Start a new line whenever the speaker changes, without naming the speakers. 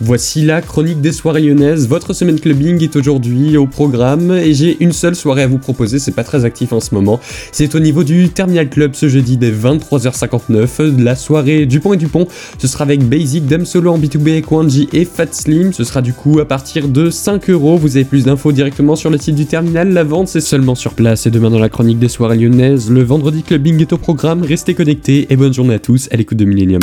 Voici la chronique des soirées lyonnaises. Votre semaine clubbing est aujourd'hui au programme et j'ai une seule soirée à vous proposer. C'est pas très actif en ce moment. C'est au niveau du Terminal Club ce jeudi dès 23h59. La soirée du pont et du pont. Ce sera avec Basic, Dame Solo en B2B, Kwanji et Fat Slim. Ce sera du coup à partir de 5 euros. Vous avez plus d'infos directement sur le site du terminal. La vente c'est seulement sur place. Et demain dans la chronique des soirées lyonnaises, le vendredi clubbing est au programme. Restez connectés et bonne journée à tous à l'écoute de Millennium.